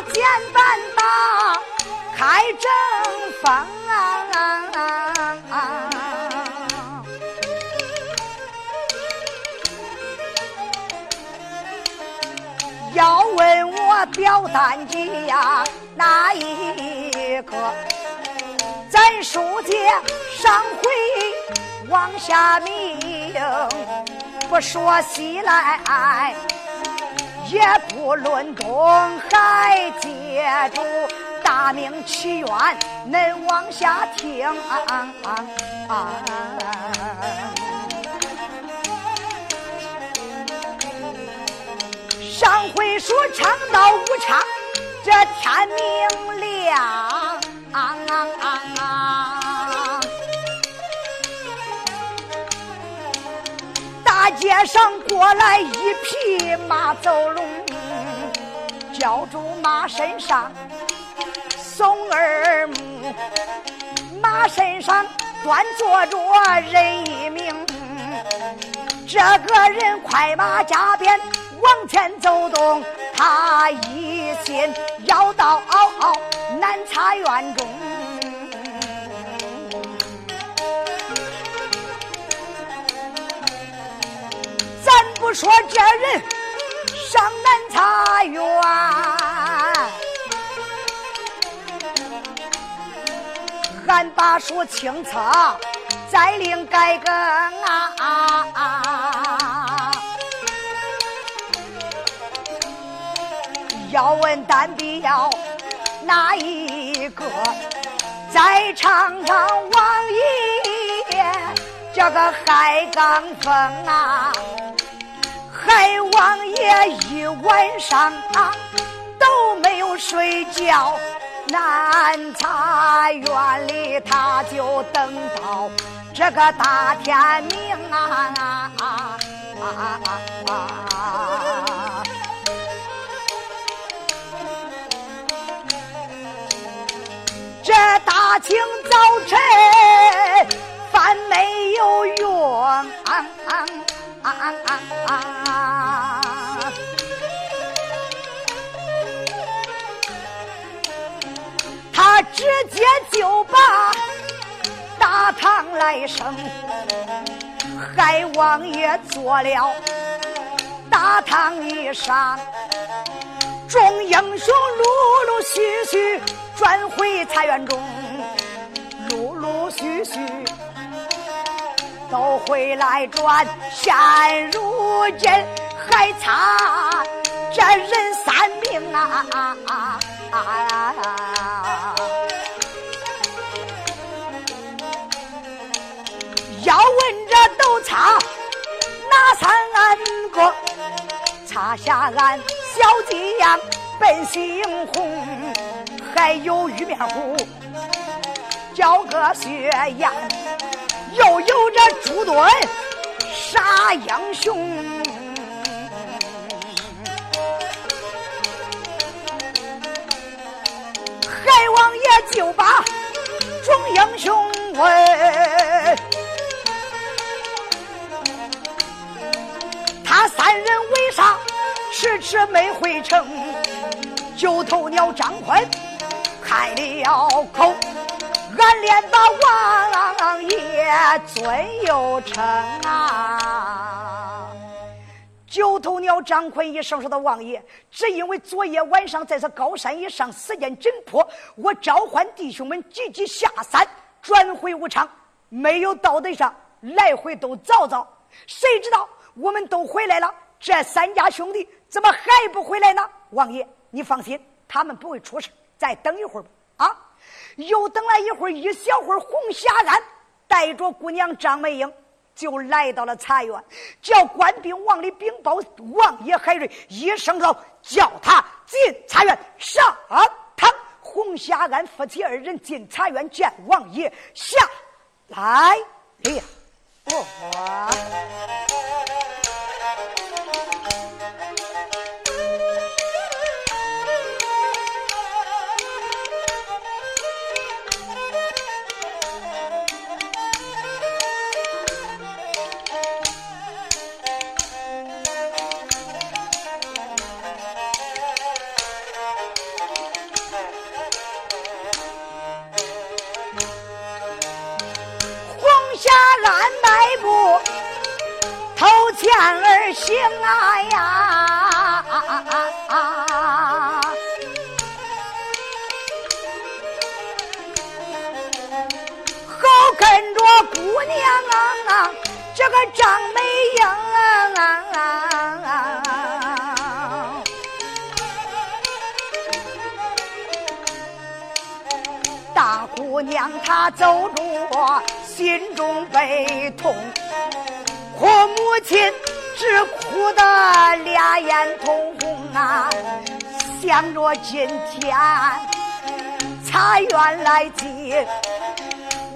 拉肩担打，开正风。要问我表单机呀，哪一个？咱书接上回往下明，不说西来，也不论东海，借助大明祈愿，恁往下听。上回书唱到武昌，这天明亮。大街上过来一匹马走龙，叫住马身上松二目，马身上端坐着人一名。这个人快马加鞭往前走动，他一心要到南茶园中。咱不说这人上南茶园，俺把书清册再另改更啊！要问单必要哪一个？再唱唱王爷这个海刚峰啊！海王爷一晚上啊都没有睡觉，南茶园里他就等到这个大天明啊！这大清早晨饭没有用。啊啊啊啊！他直接就把大堂来生，海王爷做了大堂一上，众英雄陆陆续续转回菜园中，陆陆续续。都回来转，现如今还差这人三命啊！要问这都差哪三个？差下俺小鸡样奔星红，还有玉面虎叫个血样。又有这朱墩杀英雄，海王爷就把众英雄问，他三人为啥迟迟没回城？九头鸟张坤开了口。俺连把王爷尊又称啊！九头鸟张坤一声说：“的王爷，只因为昨夜晚上在这高山以上时间紧迫，我召唤弟兄们急急下山转回武昌，没有到得上，来回都找找。谁知道我们都回来了，这三家兄弟怎么还不回来呢？王爷，你放心，他们不会出事，再等一会儿吧。！”又等了一会儿，一小会儿，红霞安带着姑娘张美英就来到了茶园，叫官兵往里禀报王爷海瑞，一声道：“叫他进茶园上堂。”红霞安夫妻二人进茶园见王爷下来了。见儿行啊呀！好跟着姑娘啊，这个张美英啊。大姑娘她走着，心中悲痛。我母亲只哭得俩眼通红啊，想着今天茶园来接，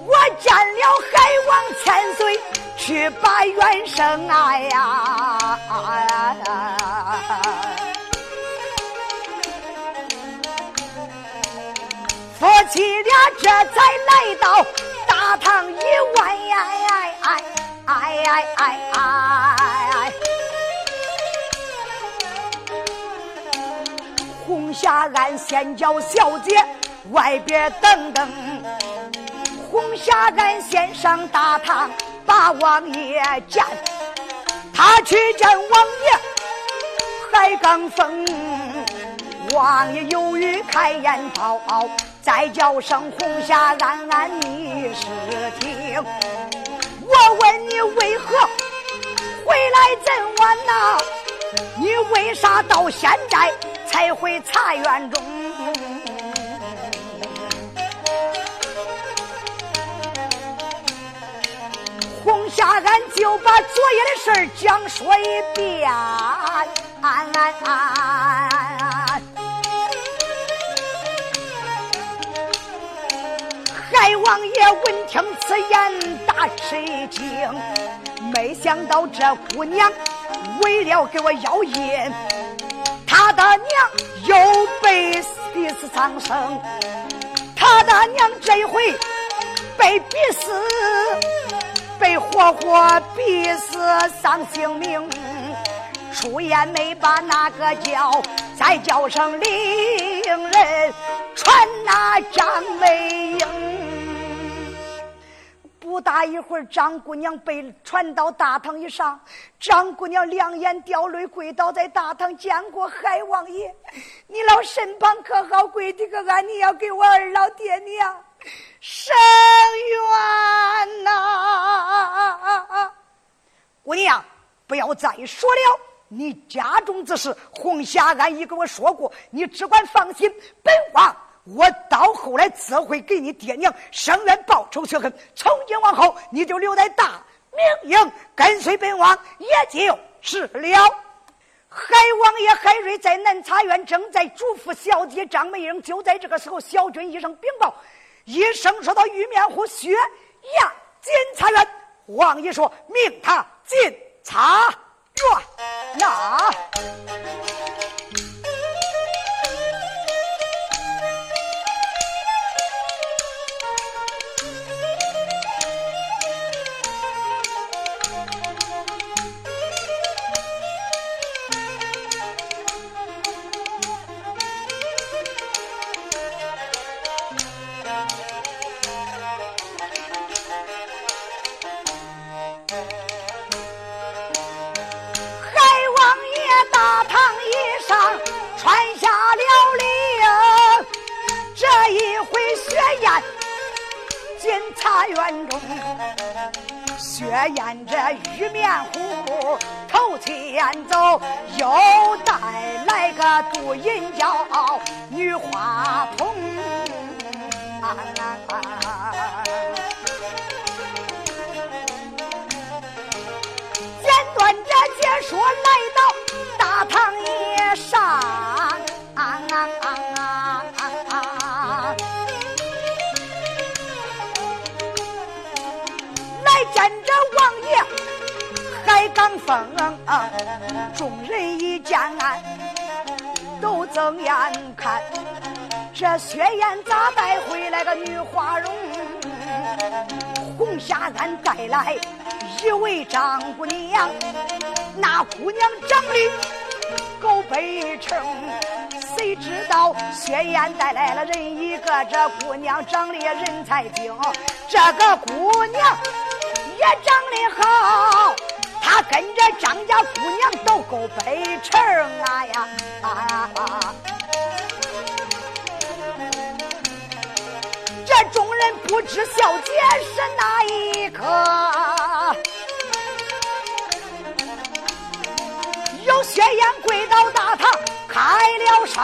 我见了海王千岁去把元生哎呀！夫妻俩这才来到大堂一问呀呀哎。哎哎哎哎！红霞庵先叫小姐外边等等，红霞庵先上大堂把王爷见，他去见王爷还刚封，王爷犹豫开言道，再叫声红霞庵庵你是听。我问你为何回来这么晚呐？你为啥到现在才回茶园中？红霞俺就把昨夜的事讲说一遍。海王爷闻听此言，大吃一惊。没想到这姑娘为了给我要银，他的娘又被逼死丧生。他的娘这一回被逼死，被活活逼死丧性命。出言没把那个叫，再叫声令人传那张美英。不大一会儿，张姑娘被传到大堂以上。张姑娘两眼掉泪，跪倒在大堂，见过海王爷。你老身旁可好？跪的个俺，你要给我二老爹娘生冤呐！姑娘，不要再说了。你家中之事，红霞安已跟我说过，你只管放心。本王。我到后来自会给你爹娘伸冤报仇雪恨。从今往后，你就留在大明营，跟随本王也就是了。海王爷海瑞在南茶院正在嘱咐小姐张美英。就在这个时候，小军一声禀报，一声说到玉面虎薛亚进茶院。王爷说命他进茶院。那。上穿下了令，这一回血雁，检察院中，血雁这玉面虎，头七走，又带来个杜银娇，女花童。简短的解说，来到大堂一。上。来见着王爷还刚封，众人一见俺都睁眼看，这薛燕咋带回来个女花容？红霞俺带来一位张姑娘，那姑娘长得够悲成，谁知道薛燕带来了人一个，这姑娘长得也人才精，这个姑娘。也长得好，她跟着张家姑娘都够北城啊呀！这众人不知小姐是哪一个，薛燕跪到大堂开了声，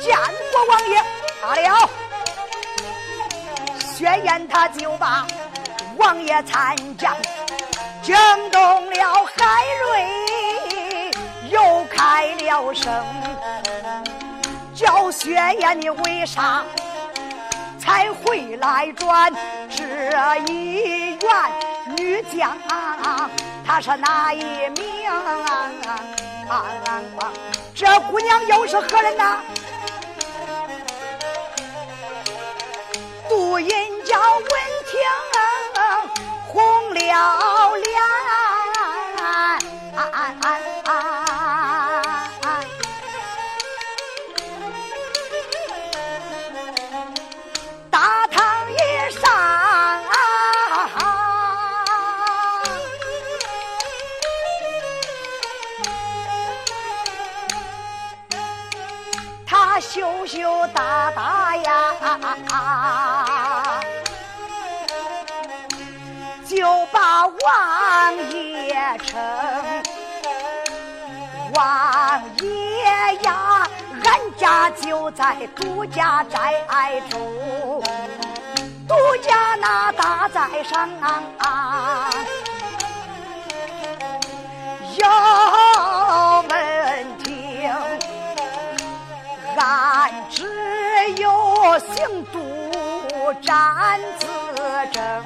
见过王爷，罢了。薛燕他就把王爷参将惊动了海瑞，又开了声，叫薛燕你为啥才回来转这一员女将？啊他是哪一名？这姑娘又是何人呐？杜银家就在杜家寨住，杜家那大寨上啊，要问听，俺只有姓杜占子正。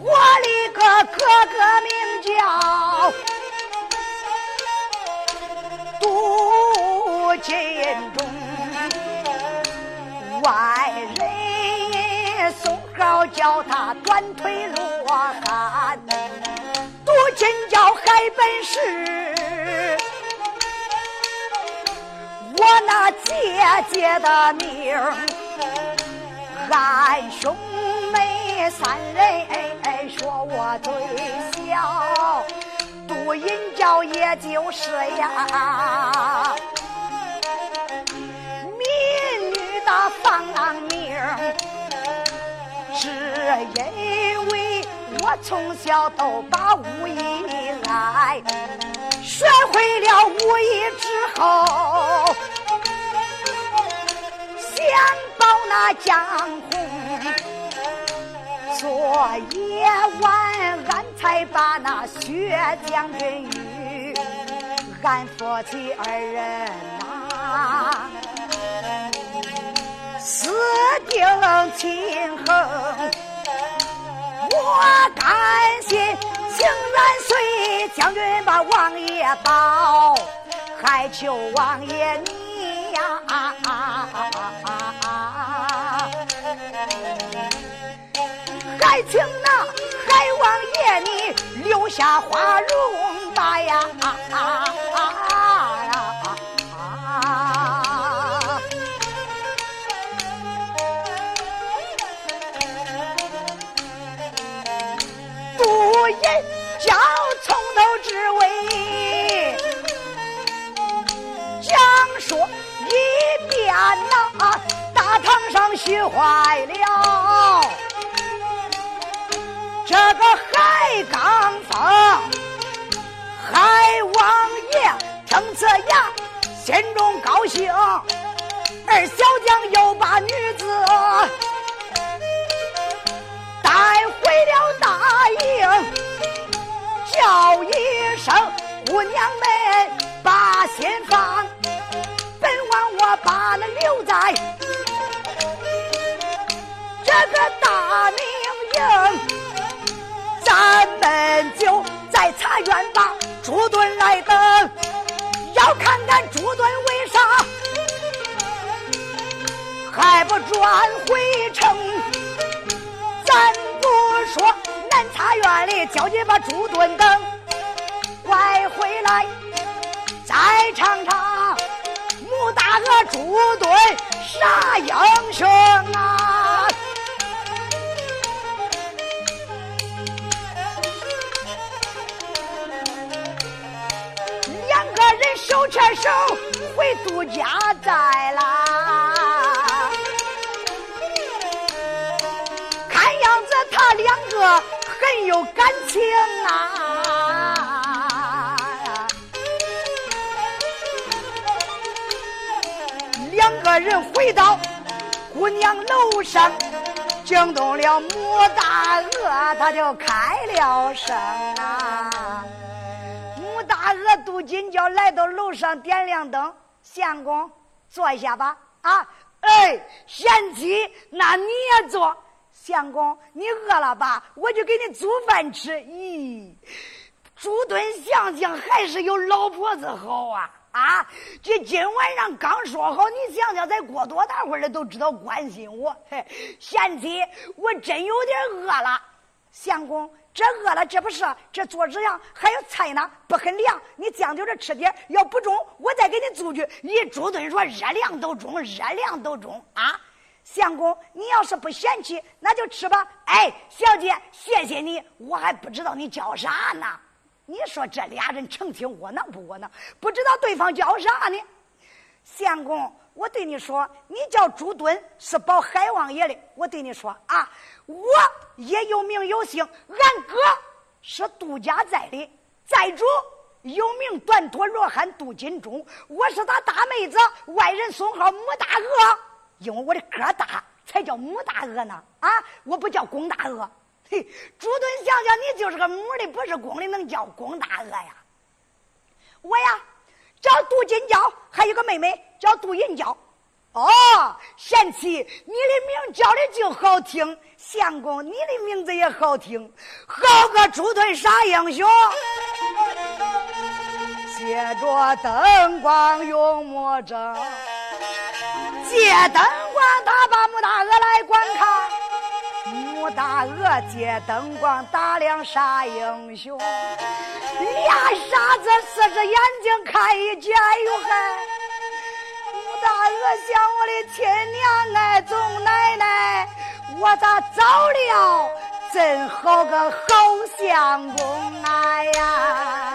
我的个哥哥名叫金忠，外人送号叫他短腿罗汉，杜金叫海本事，我那姐姐的名俺兄妹三人。说我最小，杜银娇也就是呀，民女的放名，是因为我从小都把武艺爱，学会了武艺之后，想保那江红。昨夜晚，俺才把那薛将军与俺夫妻二人呐，私定亲恨。我甘心情愿随将军把王爷保，还求王爷你呀。还请那海王爷你留下花容吧呀！啊，大堂上虚坏了。这个海刚峰，海王爷睁着眼，心中高兴。二小将又把女子带回了大营，叫一声姑娘们把心放，把那留在这个大明营。咱们就在茶园把朱墩来等，要看看朱墩为啥还不转回城。咱不说南茶园里叫你把朱墩等，快回来再尝尝打个猪墩啥英雄啊。两个人手牵手回杜家寨啦看样子他两个很有感情啊。个人回到姑娘楼上。惊动了穆大鹅，他就开了声啊！穆大鹅杜金娇来到楼上，点亮灯。相公，坐下吧。啊，哎，贤妻，那你也坐。相公，你饿了吧？我就给你煮饭吃。咦，猪炖想想还是有老婆子好啊。啊！这今晚上刚说好，你想想，再过多大会儿了都知道关心我。嘿，贤妻，我真有点饿了。相公，这饿了，这不是这桌子上还有菜呢，不很凉。你将就着吃点，要不中，我再给你煮去。你猪墩说热量都中，热量都中啊！相公，你要是不嫌弃，那就吃吧。哎，小姐，谢谢你，我还不知道你叫啥呢。你说这俩人成天窝囊不窝囊？不知道对方叫啥呢？相公，我对你说，你叫朱敦，是保海王爷的。我对你说啊，我也有名有姓，俺哥是杜家寨的寨主，有名短陀罗汉杜金忠。我是他大妹子，外人送号母大鹅，因为我的个大，才叫母大鹅呢。啊，我不叫公大鹅。嘿，朱墩想想，你就是个母的，不是公的，能叫公大鹅呀？我呀，叫杜金娇，还有个妹妹叫杜银娇。哦，贤妻，你的名叫的就好听。相公，你的名字也好听，好个朱墩傻英雄。借着灯光用墨争，借灯光他把母大鹅来观看。穆大鹅借灯光打量傻英雄，俩傻子四只眼睛看一见，哎呦嗨！穆大鹅想我的亲娘哎，总奶奶，我咋早了？真好个好相公哎呀！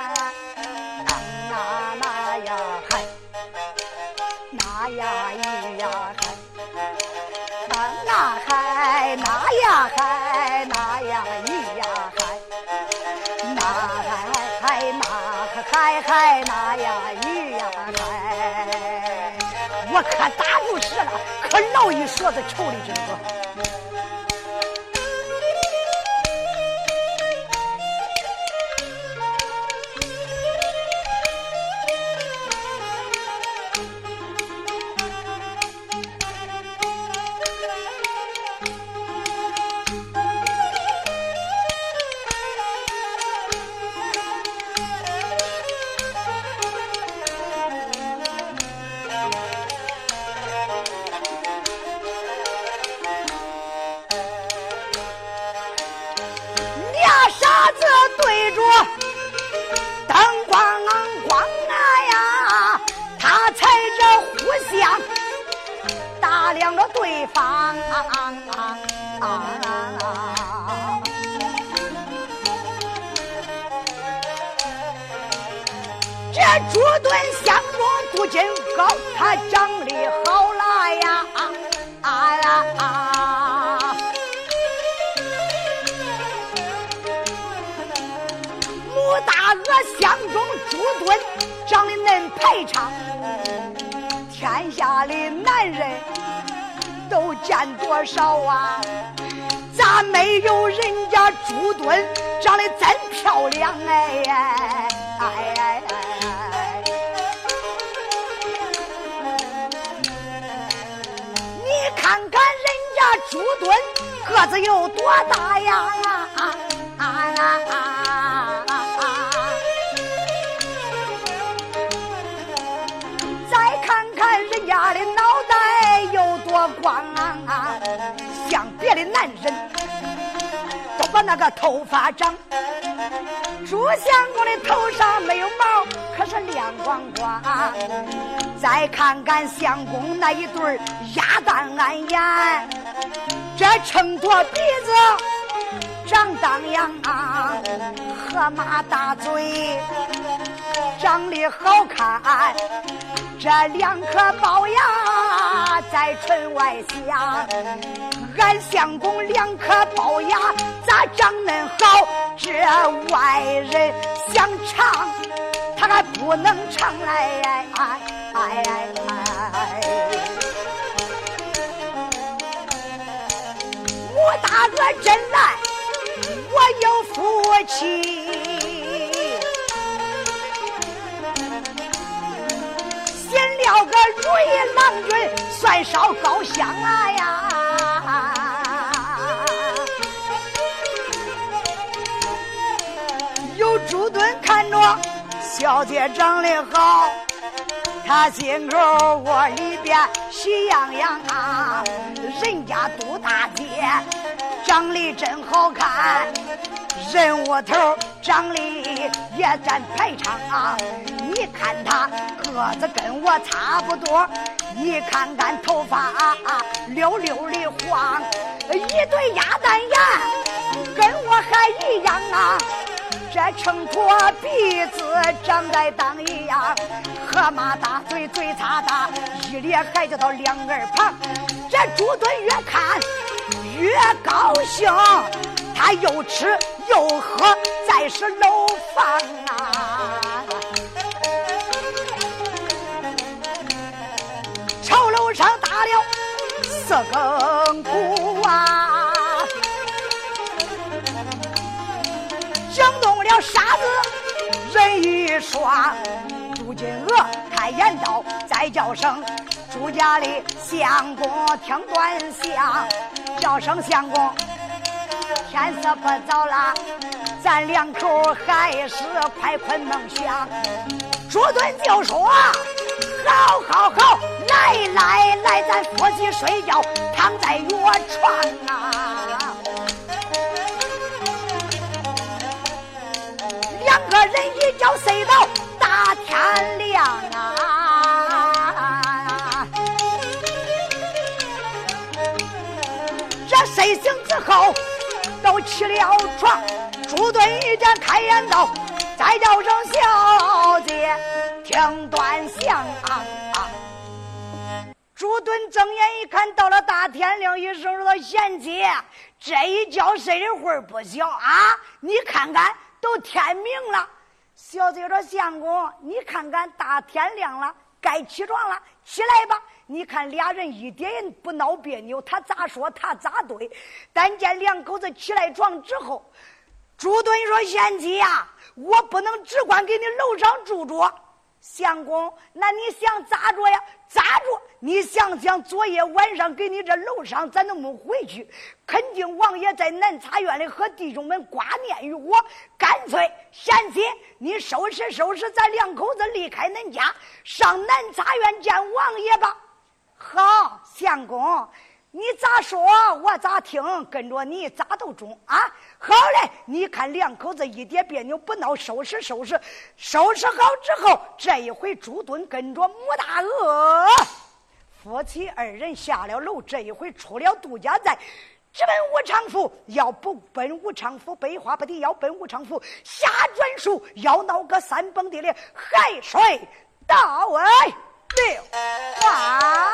嗨，那呀咿呀嗨，那嗨嗨那嗨嗨那呀咿呀嗨，我可打不死了，可闹一勺子臭的一场。天下的男人都见多少啊？咋没有人家朱敦长得真漂亮哎？哎哎哎你看看人家朱敦个子有多大呀？啊啊啊。家的脑袋有多光啊！像别的男人，都把那个头发长，朱相公的头上没有毛，可是亮光光。再看看相公那一对鸭蛋眼，这秤砣鼻子长当阳啊，河马大嘴，长得好看。这两颗龅牙在唇外响，俺相公两颗龅牙咋长恁好？这外人想尝，他还不能尝来。我大哥真来，我有福气。要个如意郎君，算烧高香啊呀！有朱墩看着小姐长得好，他心口窝里边喜洋洋啊！人家杜大姐长得真好看。人窝头长得也占排场啊！你看他个子跟我差不多，你看看头发啊溜溜的黄，一对鸭蛋眼跟我还一样啊！这秤砣鼻子长在当一样，河马大嘴嘴擦大，一咧还叫到两耳旁。这猪墩越看越高兴。他又吃又喝，再是楼房啊！朝楼上打了四更鼓人一双。朱金娥开言道：“再叫声朱家的相公听端详，叫声相公。”天色不早了，咱两口还是快困梦乡。朱墩就说：“好好好，来来来，咱夫妻睡觉，躺在月床啊。”人一觉睡到大天亮啊。这睡醒之后。都起了床，朱墩一见开眼道：“再叫声小姐，听端详。”朱墩睁眼一看，到了大天亮，一声说：“贤妻，这一觉睡的会儿不小啊！你看看，都天明了。”小姐说：“相公，你看看，大天亮了，该起床了，起来吧。”你看俩人一点也不闹别扭，他咋说他咋对。但见两口子起来床之后，朱墩说：“贤妻呀，我不能只管给你楼上住着。相公，那你想咋着呀？咋着？你想想，昨夜晚上给你这楼上，咱能不能回去？肯定王爷在南茶院里和弟兄们挂念于我。干脆，贤妻，你收拾收拾，咱两口子离开恁家，上南茶院见王爷吧。”好，相公，你咋说我咋听，跟着你咋都中啊！好嘞，你看两口子一点别扭不闹，收拾收拾，收拾好之后，这一回朱墩跟着穆大娥夫妻二人下了楼，这一回出了杜家寨，直奔武昌府。要不奔武昌府，悲花不敌；要奔武昌府，下转书要闹个三蹦地的海水到哎。六啊！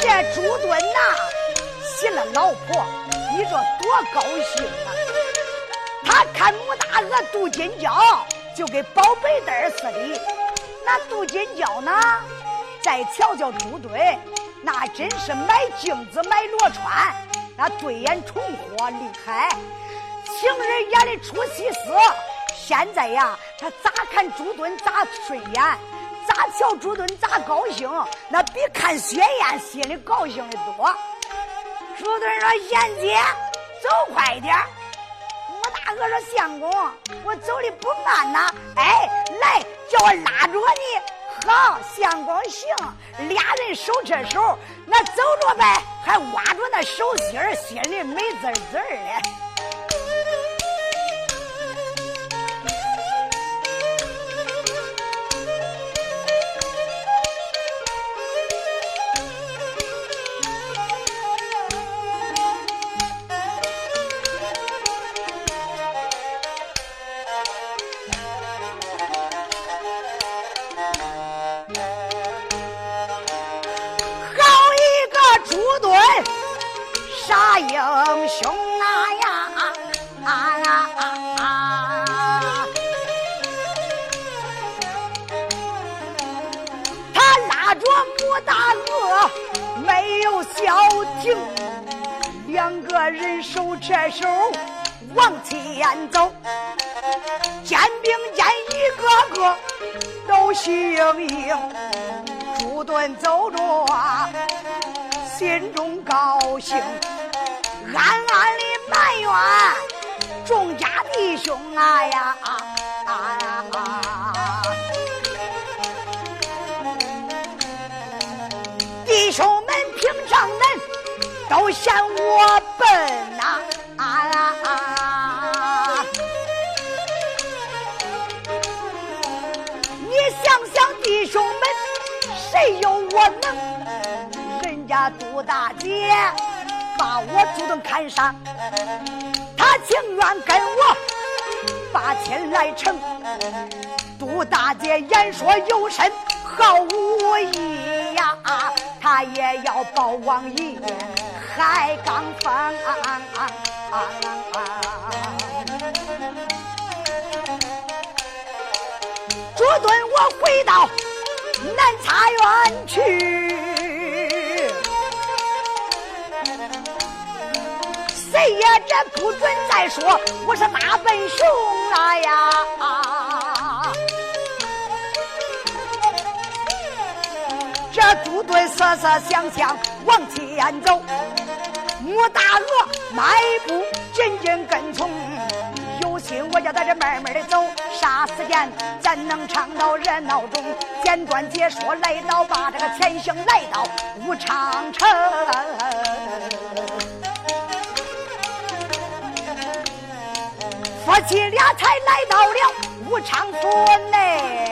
这朱墩呐，老婆，你这多高兴啊！他看穆大娥镀金娇，就跟宝贝蛋似的。那杜金娇呢，再瞧瞧朱墩，那真是买镜子买罗穿，那对眼重活厉害。情人眼里出西施，现在呀，他咋看朱墩咋顺眼。咋瞧朱墩咋高兴？那比看雪雁心里高兴的多。朱墩说：“贤姐，走快点我大哥说：“相公，我走的不慢呐。”哎，来，叫我拉着你。好，相公行。俩人手牵手，那走着呗，还挖着那手心心里美滋滋的。啊呀啊啊呀！弟兄们平常人都嫌我笨呐！啊你想想，弟兄们谁有我能？人家杜大姐把我主动看上，她情愿跟我八千来成。杜大姐言说有神，毫无疑呀，她也要保王爷海刚方。朱敦，我回到南茶园去。哎呀这不准再说我是大笨熊啊呀！这猪队瑟瑟想想往前走，穆大鹅迈步紧紧跟从。有心我叫他这慢慢的走，啥时间咱能唱到热闹中？简短解说，来到把这个前行来到武昌城。夫妻俩才来到了武昌府内，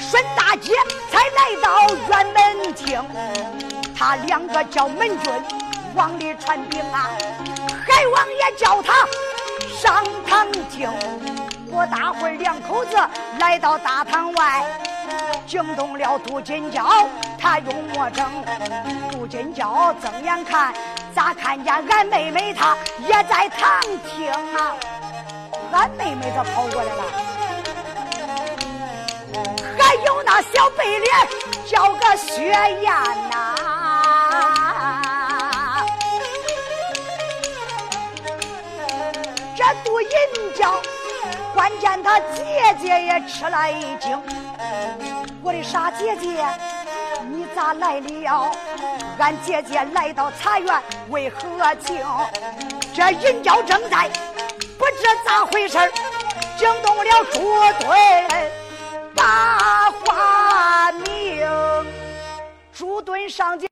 孙大姐才来到辕门厅，他两个叫门军往里传禀啊，海王爷叫他上堂听。不大会，两口子来到大堂外。惊动了杜金娇，他用魔怔。杜金娇睁眼看，咋看见俺妹妹她也在堂听啊？俺妹妹咋跑过来了？还有那小白脸叫个薛燕呐？这杜银娇，关键他姐姐也吃了一惊。我的傻姐姐，你咋来了？俺姐姐来到茶园为何情？这银娇正在不知咋回事惊动了朱墩把话明。朱墩上将。